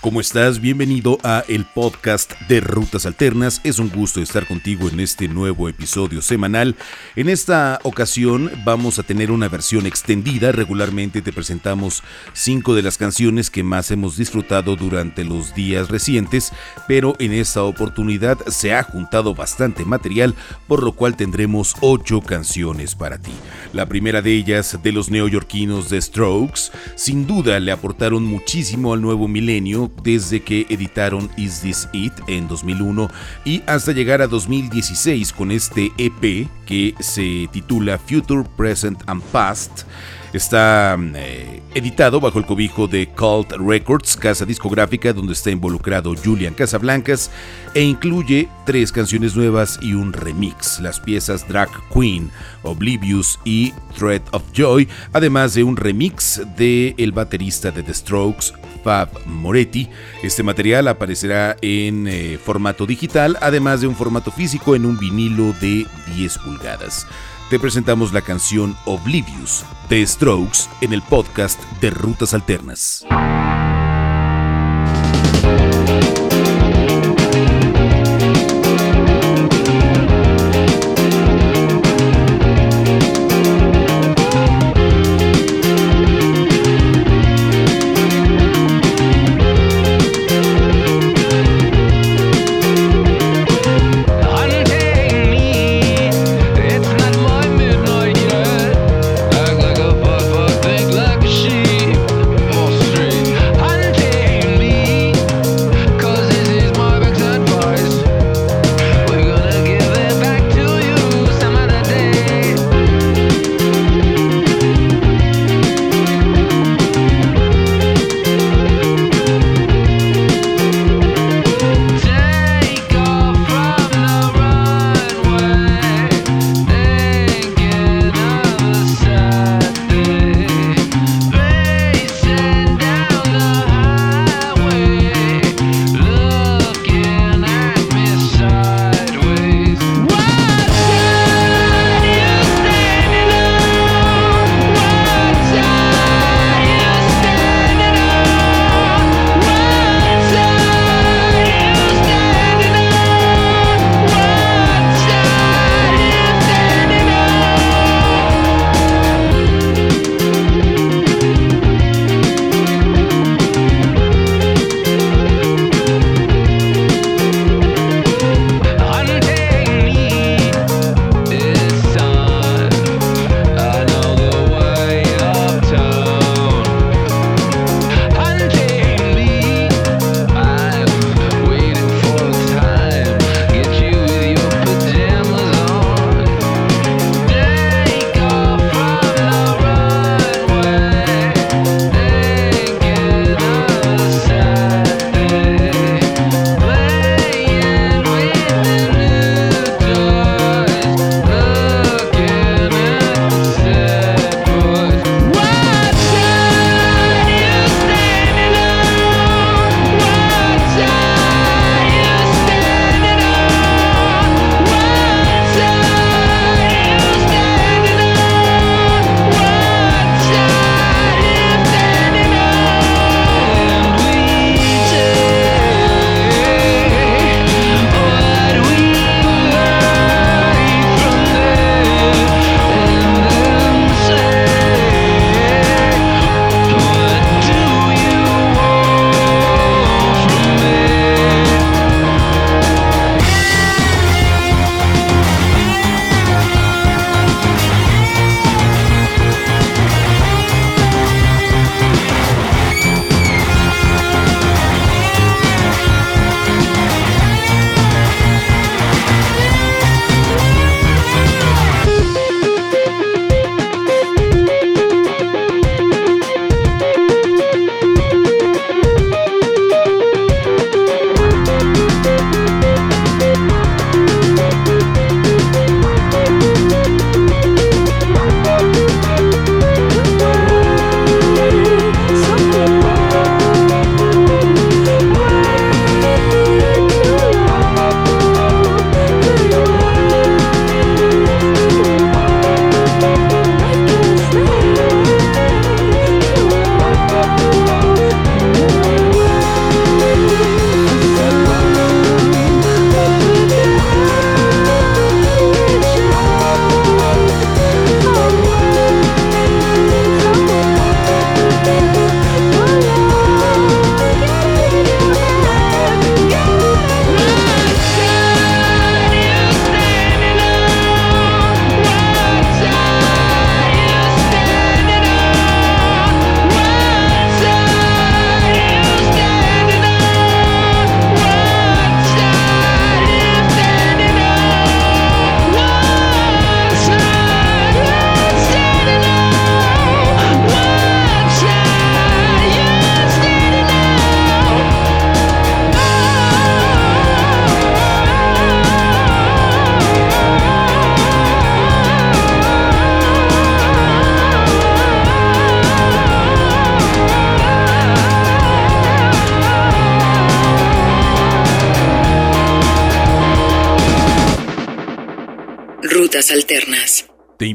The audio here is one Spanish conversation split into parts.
¿Cómo estás? Bienvenido a el podcast de Rutas Alternas. Es un gusto estar contigo en este nuevo episodio semanal. En esta ocasión vamos a tener una versión extendida. Regularmente te presentamos cinco de las canciones que más hemos disfrutado durante los días recientes, pero en esta oportunidad se ha juntado bastante material, por lo cual tendremos ocho canciones para ti. La primera de ellas, de los neoyorquinos de Strokes, sin duda le aportaron muchísimo al nuevo milenio desde que editaron Is This It en 2001 y hasta llegar a 2016 con este EP que se titula Future, Present and Past. Está eh, editado bajo el cobijo de Cult Records, casa discográfica donde está involucrado Julian Casablancas, e incluye tres canciones nuevas y un remix, las piezas Drag Queen, Oblivious y Thread of Joy, además de un remix de el baterista de The Strokes, Fab Moretti. Este material aparecerá en eh, formato digital, además de un formato físico en un vinilo de 10 pulgadas. Te presentamos la canción Oblivious de Strokes en el podcast de Rutas Alternas.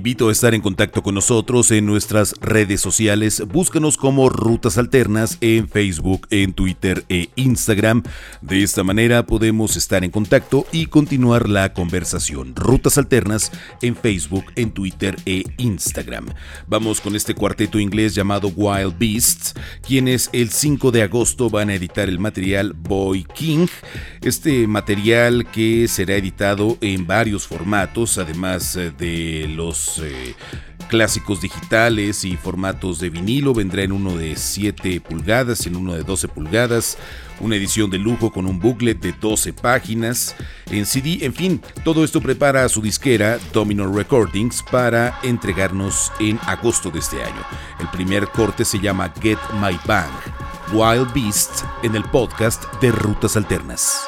Invito a estar en contacto con nosotros en nuestras redes sociales. Búscanos como Rutas Alternas en Facebook, en Twitter e Instagram. De esta manera podemos estar en contacto y continuar la conversación. Rutas Alternas en Facebook, en Twitter e Instagram. Vamos con este cuarteto inglés llamado Wild Beasts, quienes el 5 de agosto van a editar el material Boy King. Este material que será editado en varios formatos, además eh, de los eh, clásicos digitales y formatos de vinilo. Vendrá en uno de 7 pulgadas, en uno de 12 pulgadas, una edición de lujo con un booklet de 12 páginas, en CD, en fin, todo esto prepara a su disquera Domino Recordings para entregarnos en agosto de este año. El primer corte se llama Get My Bang, Wild Beast en el podcast de Rutas Alternas.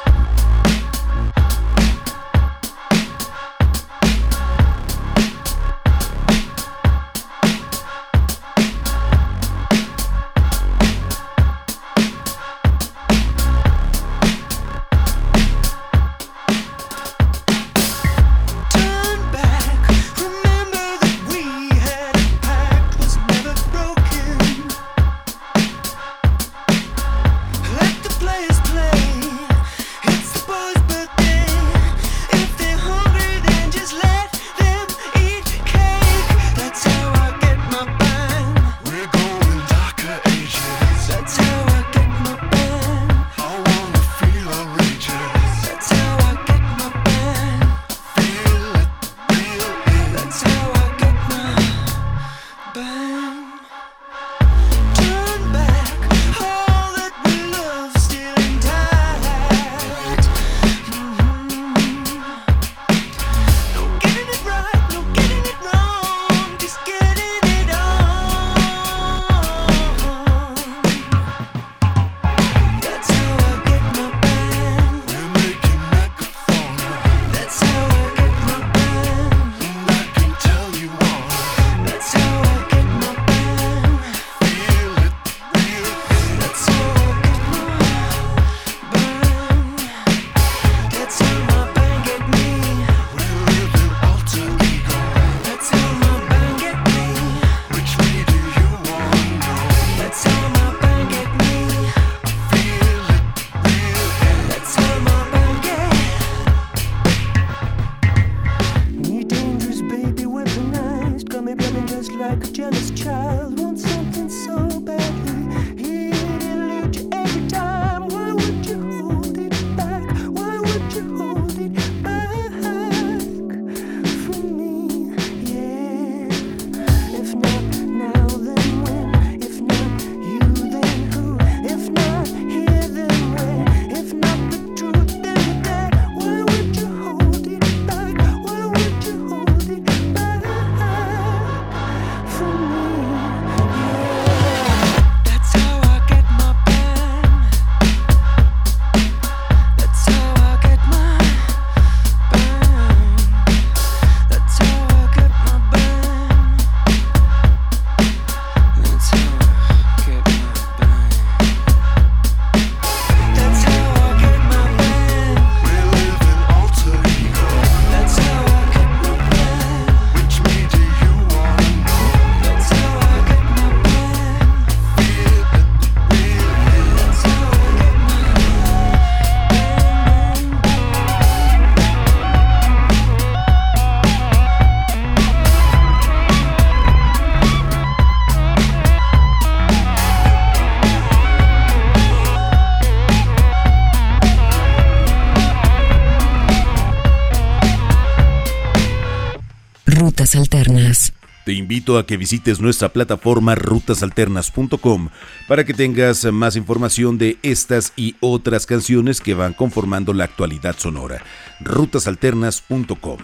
Alternas. Te invito a que visites nuestra plataforma rutasalternas.com para que tengas más información de estas y otras canciones que van conformando la actualidad sonora. rutasalternas.com.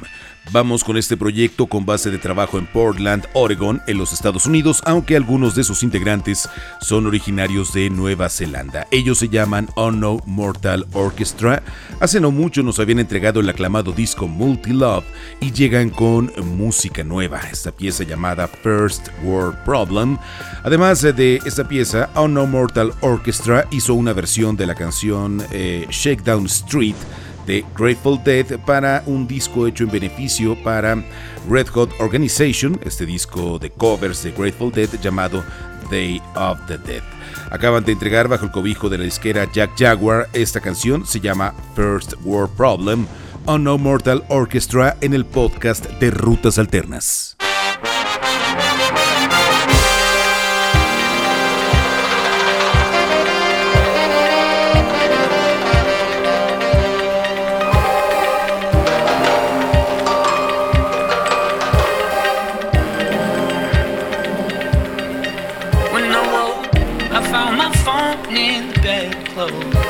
Vamos con este proyecto con base de trabajo en Portland, Oregon, en los Estados Unidos, aunque algunos de sus integrantes son originarios de Nueva Zelanda. Ellos se llaman Unknown Mortal Orchestra. Hace no mucho nos habían entregado el aclamado disco Multi Love y llegan con música nueva, esta pieza llamada First World Problem. Además de esta pieza, Unknown Mortal Orchestra hizo una versión de la canción eh, Shakedown Street de Grateful Dead para un disco hecho en beneficio para Red Hot Organization, este disco de covers de Grateful Dead llamado Day of the Dead. Acaban de entregar bajo el cobijo de la disquera Jack Jaguar esta canción, se llama First World Problem, on No Mortal Orchestra en el podcast de Rutas Alternas. Rutas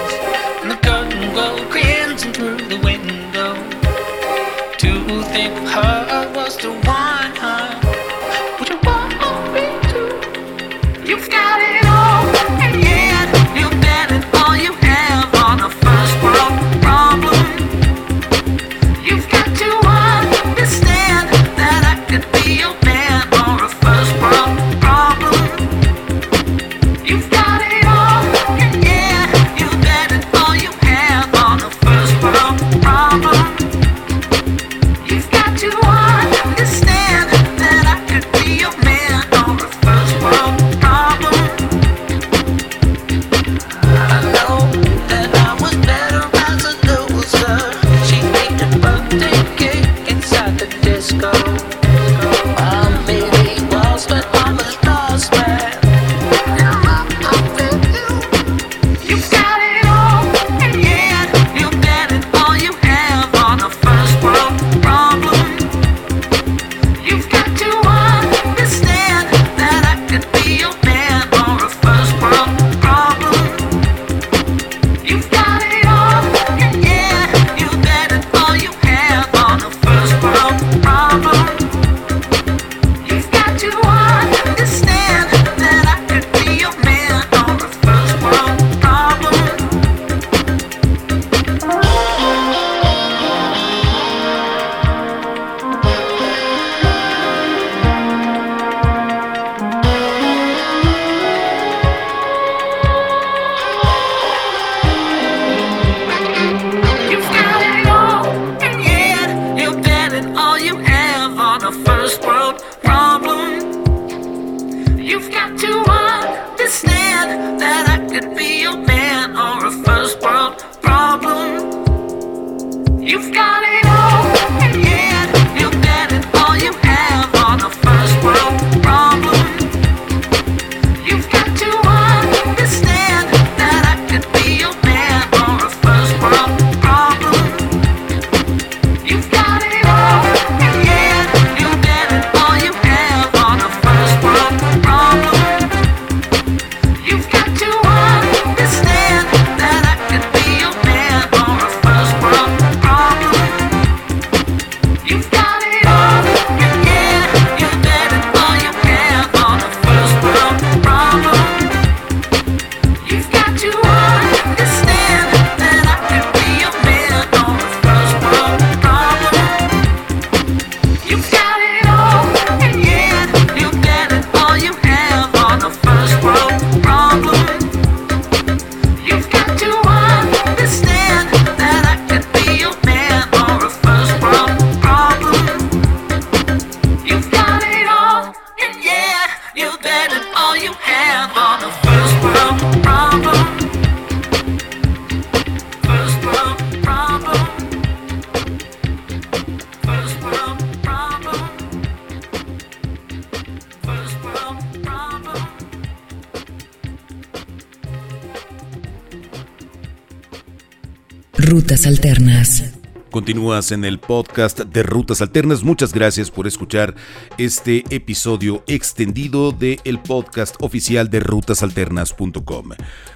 En el podcast de Rutas Alternas. Muchas gracias por escuchar este episodio extendido del el podcast oficial de rutasalternas.com.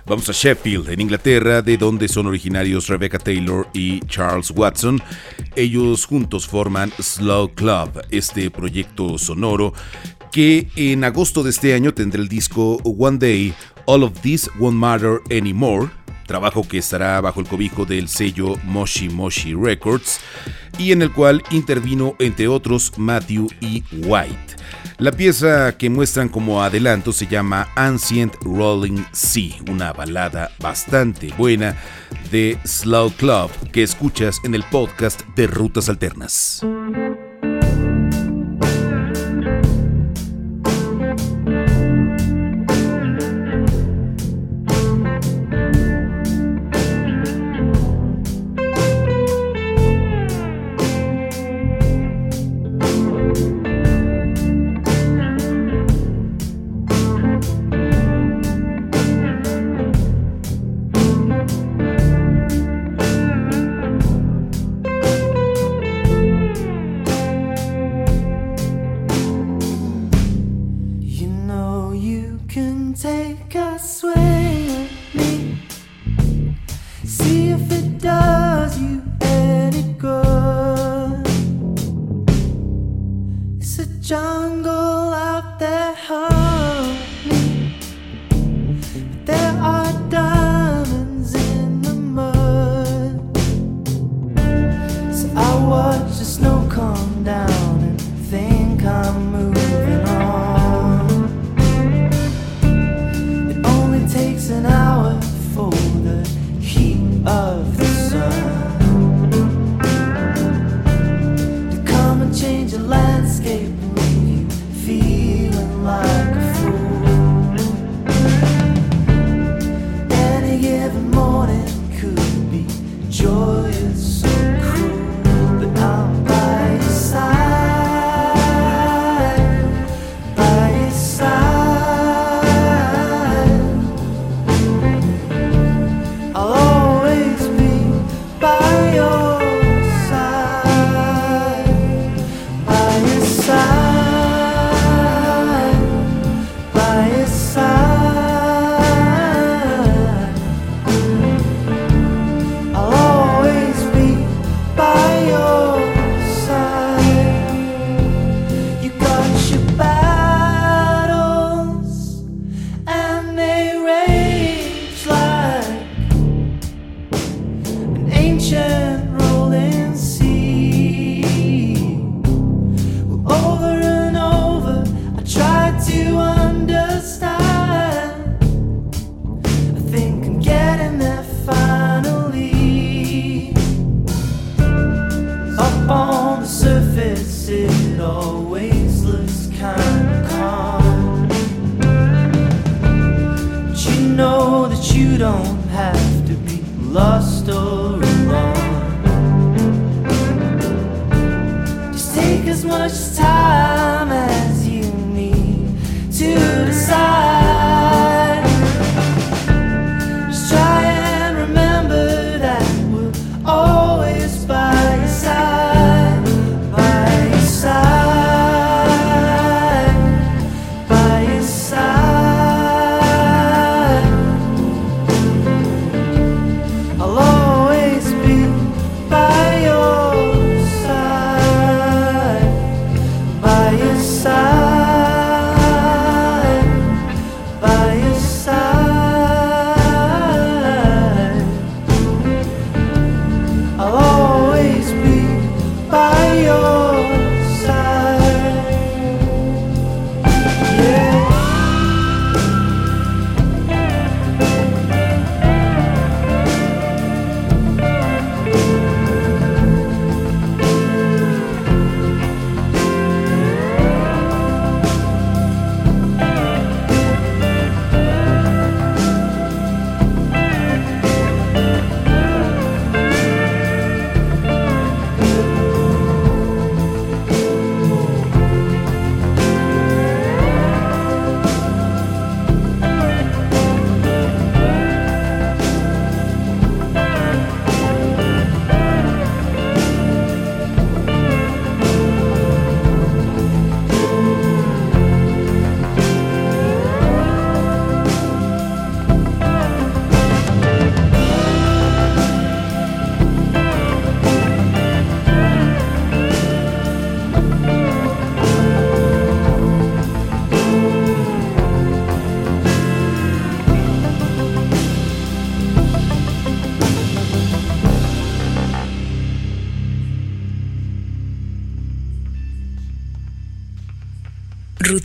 Vamos a Sheffield, en Inglaterra, de donde son originarios Rebecca Taylor y Charles Watson. Ellos juntos forman Slow Club, este proyecto sonoro que en agosto de este año tendrá el disco One Day, All of This Won't Matter Anymore trabajo que estará bajo el cobijo del sello Moshi Moshi Records y en el cual intervino entre otros Matthew E. White. La pieza que muestran como adelanto se llama Ancient Rolling Sea, una balada bastante buena de Slow Club que escuchas en el podcast de Rutas Alternas.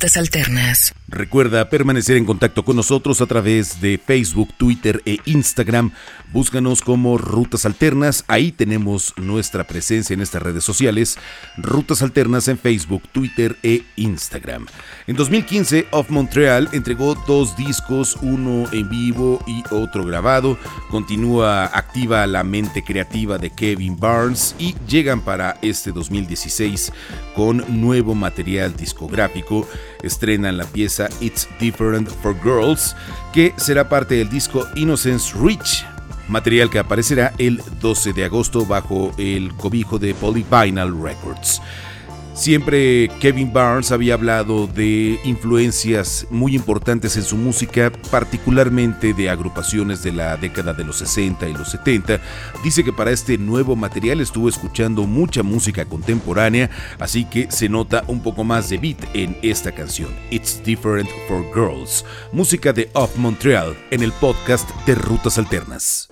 Rutas Alternas. Recuerda permanecer en contacto con nosotros a través de Facebook, Twitter e Instagram. Búscanos como Rutas Alternas. Ahí tenemos nuestra presencia en estas redes sociales. Rutas Alternas en Facebook, Twitter e Instagram. En 2015, Off Montreal entregó dos discos, uno en vivo y otro grabado. Continúa activa la mente creativa de Kevin Barnes y llegan para este 2016 con nuevo material discográfico. Estrenan la pieza It's Different for Girls, que será parte del disco Innocence Reach, material que aparecerá el 12 de agosto bajo el cobijo de Polyvinyl Records. Siempre Kevin Barnes había hablado de influencias muy importantes en su música, particularmente de agrupaciones de la década de los 60 y los 70. Dice que para este nuevo material estuvo escuchando mucha música contemporánea, así que se nota un poco más de beat en esta canción, It's Different for Girls, música de Off Montreal en el podcast de Rutas Alternas.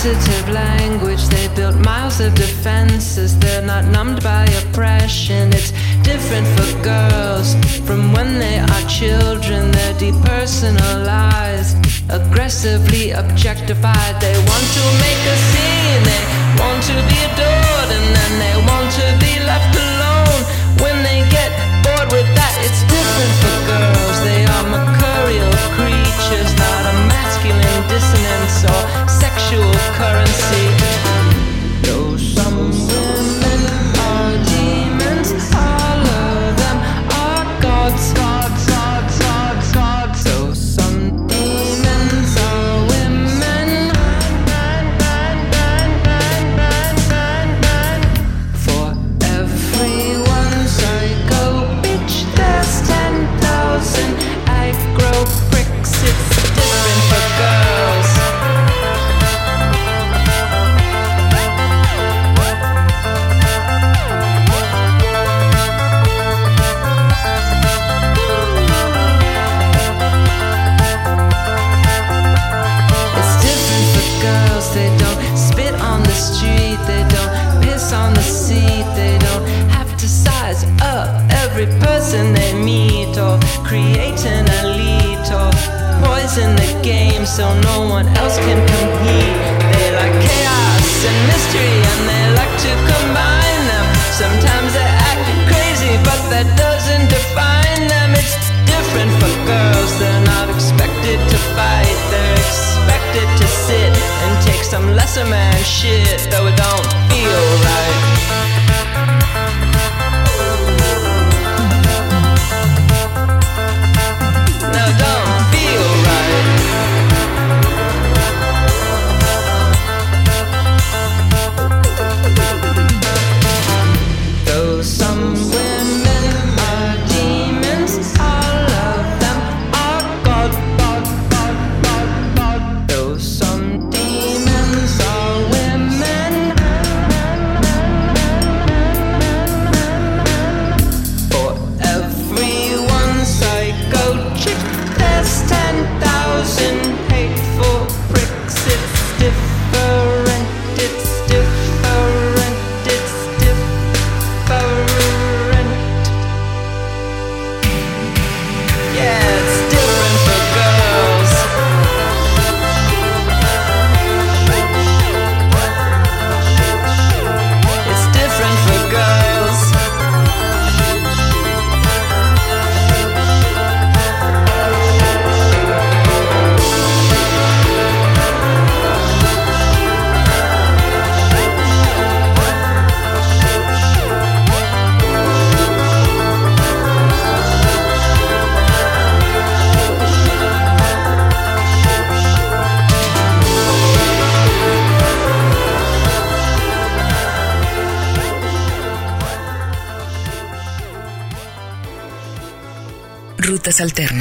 Sensitive language. They built miles of defenses. They're not numbed by oppression. It's different for girls from when they are children. They're depersonalized, aggressively objectified. They want to make a scene. They want to be adored, and then they want to be left alone. When they get bored with that, it's different for girls. They are mercurial creatures, not a masculine dissonance or virtual currency. Alternas.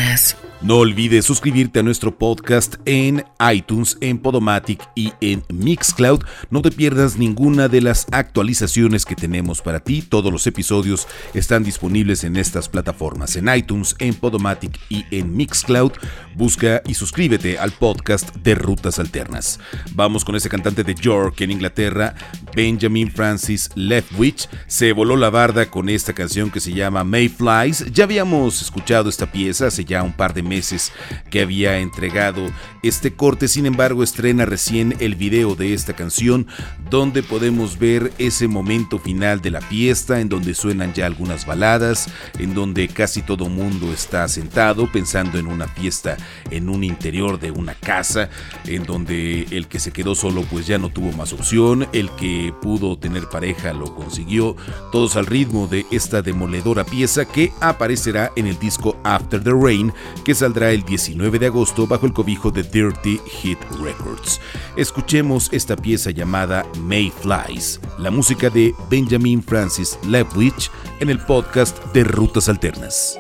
No olvides suscribirte a nuestro podcast en iTunes, en Podomatic y en Mixcloud. No te pierdas ninguna de las actualizaciones que tenemos para ti. Todos los episodios están disponibles en estas plataformas, en iTunes, en Podomatic y en Mixcloud. Busca y suscríbete al podcast de Rutas Alternas. Vamos con ese cantante de York en Inglaterra, Benjamin Francis Leftwich. Se voló la barda con esta canción que se llama Mayflies. Ya habíamos escuchado esta pieza hace ya un par de meses que había entregado este corte, sin embargo estrena recién el video de esta canción donde podemos ver ese momento final de la fiesta en donde suenan ya algunas baladas, en donde casi todo mundo está sentado pensando en una fiesta en un interior de una casa, en donde el que se quedó solo pues ya no tuvo más opción, el que pudo tener pareja lo consiguió, todos al ritmo de esta demoledora pieza que aparecerá en el disco After the Rain que saldrá el 19 de agosto bajo el cobijo de Dirty Hit Records. Escuchemos esta pieza llamada Mayflies, la música de Benjamin Francis Lepwich en el podcast de Rutas Alternas.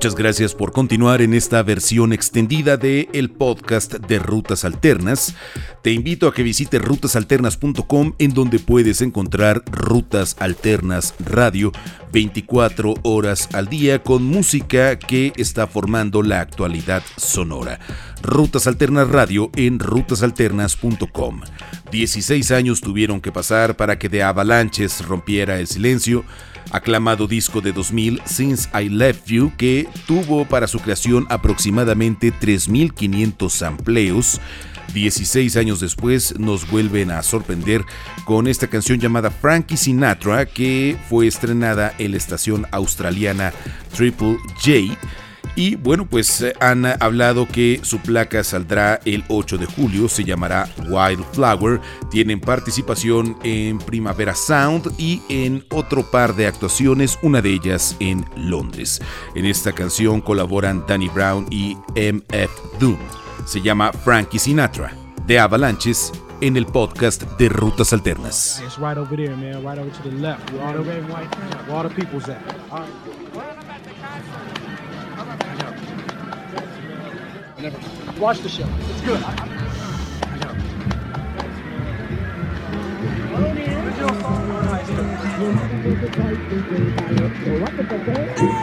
Muchas gracias por continuar en esta versión extendida de el podcast de Rutas Alternas. Te invito a que visites rutasalternas.com en donde puedes encontrar Rutas Alternas Radio 24 horas al día con música que está formando la actualidad sonora. Rutas Alternas Radio en rutasalternas.com. 16 años tuvieron que pasar para que de Avalanches rompiera el silencio. Aclamado disco de 2000, Since I Left You, que tuvo para su creación aproximadamente 3.500 amplios 16 años después nos vuelven a sorprender con esta canción llamada Frankie Sinatra que fue estrenada en la estación australiana Triple J. Y bueno, pues eh, han hablado que su placa saldrá el 8 de julio, se llamará Wildflower. Tienen participación en Primavera Sound y en otro par de actuaciones, una de ellas en Londres. En esta canción colaboran Danny Brown y MF Doom. Se llama Frankie Sinatra, de Avalanches, en el podcast de Rutas Alternas. Watch the show. It's good.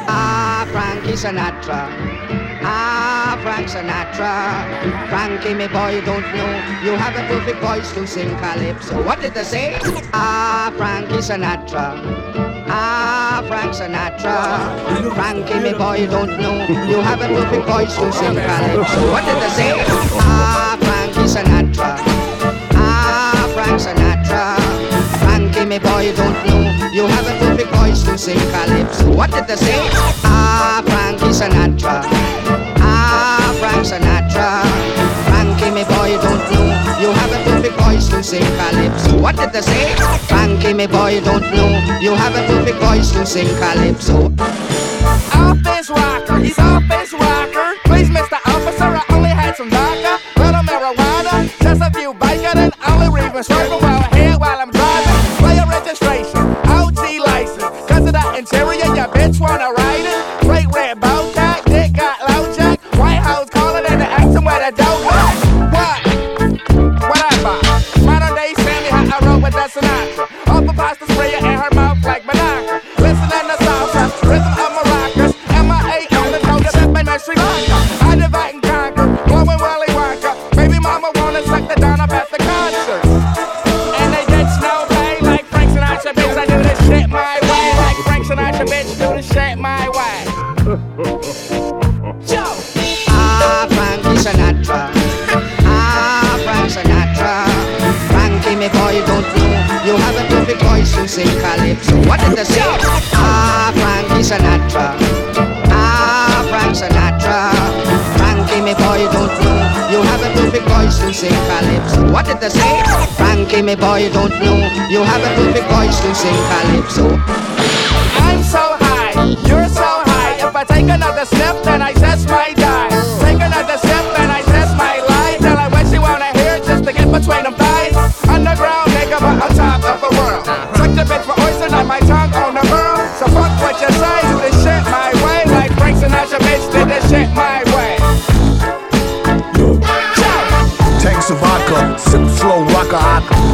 Ah, Frankie Sinatra. Ah, Frank Sinatra. Frankie, me boy, don't know. You have a perfect voice to sing calypso. What did they say? Ah, Frankie Sinatra. Ah, Frank Sinatra. Frankie, me boy, you don't know. You have a perfect voice to sing calypso. What did they say? Ah, Frankie Sinatra. Ah, Frank Sinatra. Frankie, me boy, you don't know. You have a perfect voice to sing calypso. What did they say? Ah, Frankie Sinatra. Ah, Frank Sinatra. Frankie, me boy, you don't know. You have perfect voice to sing calypso. What did they say? Frankie, me boy, don't know. You have a perfect voice to sing calypso. Office rocker, he's office rocker. Please, Mr. Officer, I only had some vodka, little marijuana, just a few bacon, and only reason swerving Sinatra. Did say? Frankie, me boy, don't know. You have a perfect voice to sing calypso. I'm so high, you're so high. If I take another step, then I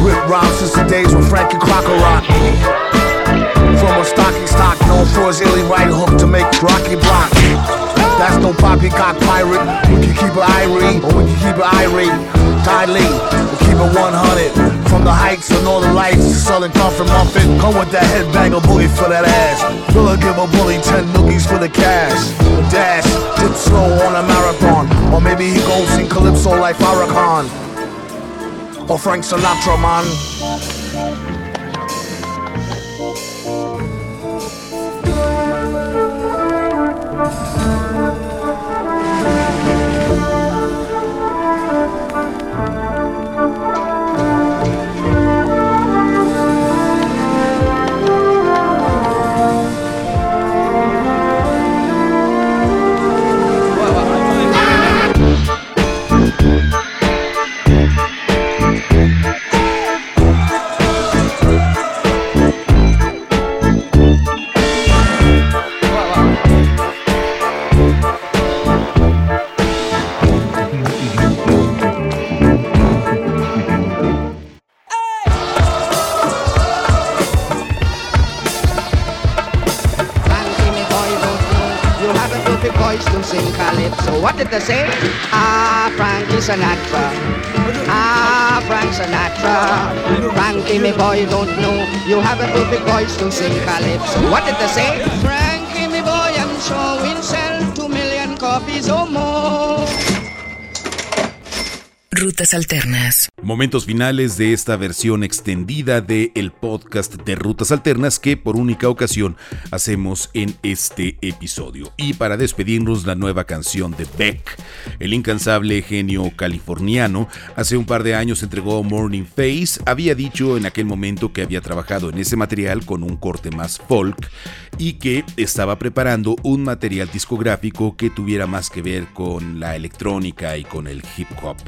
Rip rhymes since the days when Frankie Crocker rock. From a stocking stock, known for his illy right hook to make Rocky block. That's no poppycock pirate. We can keep it irie, or we can keep it irate. Ty Lee, we'll keep it 100. From the heights of Northern Lights to Southern Comfort Muffin. Come with that headbang of booty for that ass. Villa give a bully 10 noogies for the cash. Dash, dip slow on a marathon. Or maybe he goes in Calypso like Farrakhan or Frank Sinatra, man. Voice to sing calypso. What did they say? Ah, Frankie Sinatra. Ah, Frank Sinatra. Frankie, me boy, don't know. You have a perfect voice to sing calypso. What did they say? Frankie, me boy, I'm sure we'll sell two million copies or more. Rutas Alternas. Momentos finales de esta versión extendida de el podcast de Rutas Alternas que por única ocasión hacemos en este episodio. Y para despedirnos la nueva canción de Beck, el incansable genio californiano, hace un par de años entregó Morning Face, había dicho en aquel momento que había trabajado en ese material con un corte más folk y que estaba preparando un material discográfico que tuviera más que ver con la electrónica y con el hip hop.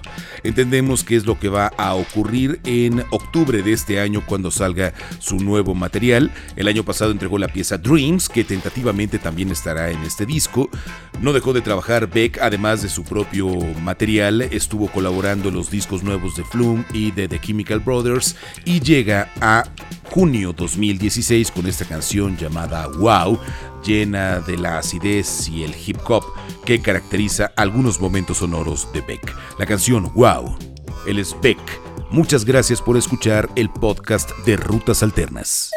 Entendemos que es lo que va a ocurrir en octubre de este año cuando salga su nuevo material. El año pasado entregó la pieza Dreams, que tentativamente también estará en este disco. No dejó de trabajar Beck, además de su propio material, estuvo colaborando en los discos nuevos de Flume y de The Chemical Brothers y llega a junio 2016 con esta canción llamada Wow, llena de la acidez y el hip hop que caracteriza algunos momentos sonoros de Beck. La canción Wow, él es Beck. Muchas gracias por escuchar el podcast de Rutas Alternas.